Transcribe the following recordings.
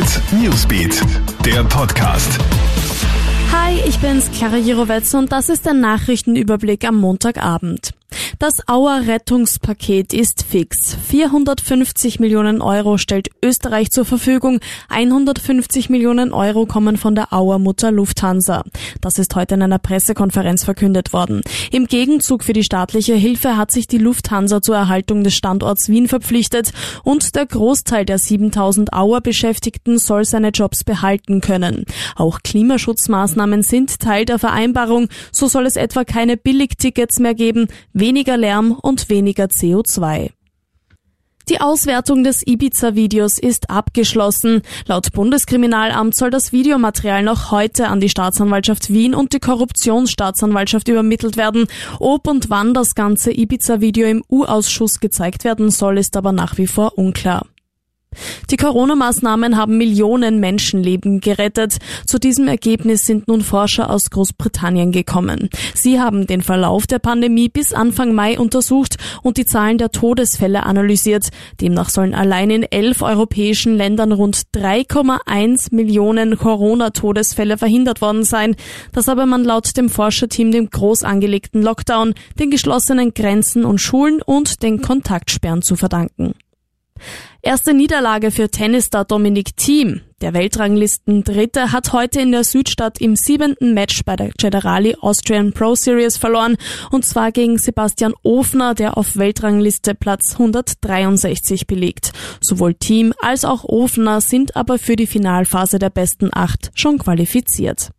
Hit Newsbeat, der Podcast. Hi, ich bin's, Clara Jirovetz und das ist der Nachrichtenüberblick am Montagabend. Das Auer Rettungspaket ist fix. 450 Millionen Euro stellt Österreich zur Verfügung. 150 Millionen Euro kommen von der Auer Mutter Lufthansa. Das ist heute in einer Pressekonferenz verkündet worden. Im Gegenzug für die staatliche Hilfe hat sich die Lufthansa zur Erhaltung des Standorts Wien verpflichtet und der Großteil der 7000 Auer Beschäftigten soll seine Jobs behalten können. Auch Klimaschutzmaßnahmen sind Teil der Vereinbarung. So soll es etwa keine Billigtickets mehr geben weniger Lärm und weniger CO2. Die Auswertung des Ibiza-Videos ist abgeschlossen. Laut Bundeskriminalamt soll das Videomaterial noch heute an die Staatsanwaltschaft Wien und die Korruptionsstaatsanwaltschaft übermittelt werden. Ob und wann das ganze Ibiza-Video im U-Ausschuss gezeigt werden soll, ist aber nach wie vor unklar. Die Corona-Maßnahmen haben Millionen Menschenleben gerettet. Zu diesem Ergebnis sind nun Forscher aus Großbritannien gekommen. Sie haben den Verlauf der Pandemie bis Anfang Mai untersucht und die Zahlen der Todesfälle analysiert. Demnach sollen allein in elf europäischen Ländern rund 3,1 Millionen Corona-Todesfälle verhindert worden sein. Das habe man laut dem Forscherteam dem groß angelegten Lockdown, den geschlossenen Grenzen und Schulen und den Kontaktsperren zu verdanken. Erste Niederlage für Tennisstar Dominik Thiem. Der Weltranglisten-Dritte hat heute in der Südstadt im siebenten Match bei der Generali Austrian Pro Series verloren und zwar gegen Sebastian Ofner, der auf Weltrangliste Platz 163 belegt. Sowohl Team als auch Ofner sind aber für die Finalphase der besten acht schon qualifiziert.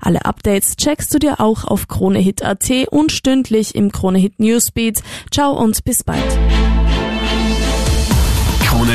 Alle Updates checkst du dir auch auf KroneHit.at und stündlich im KroneHit Newsbeat. Ciao und bis bald.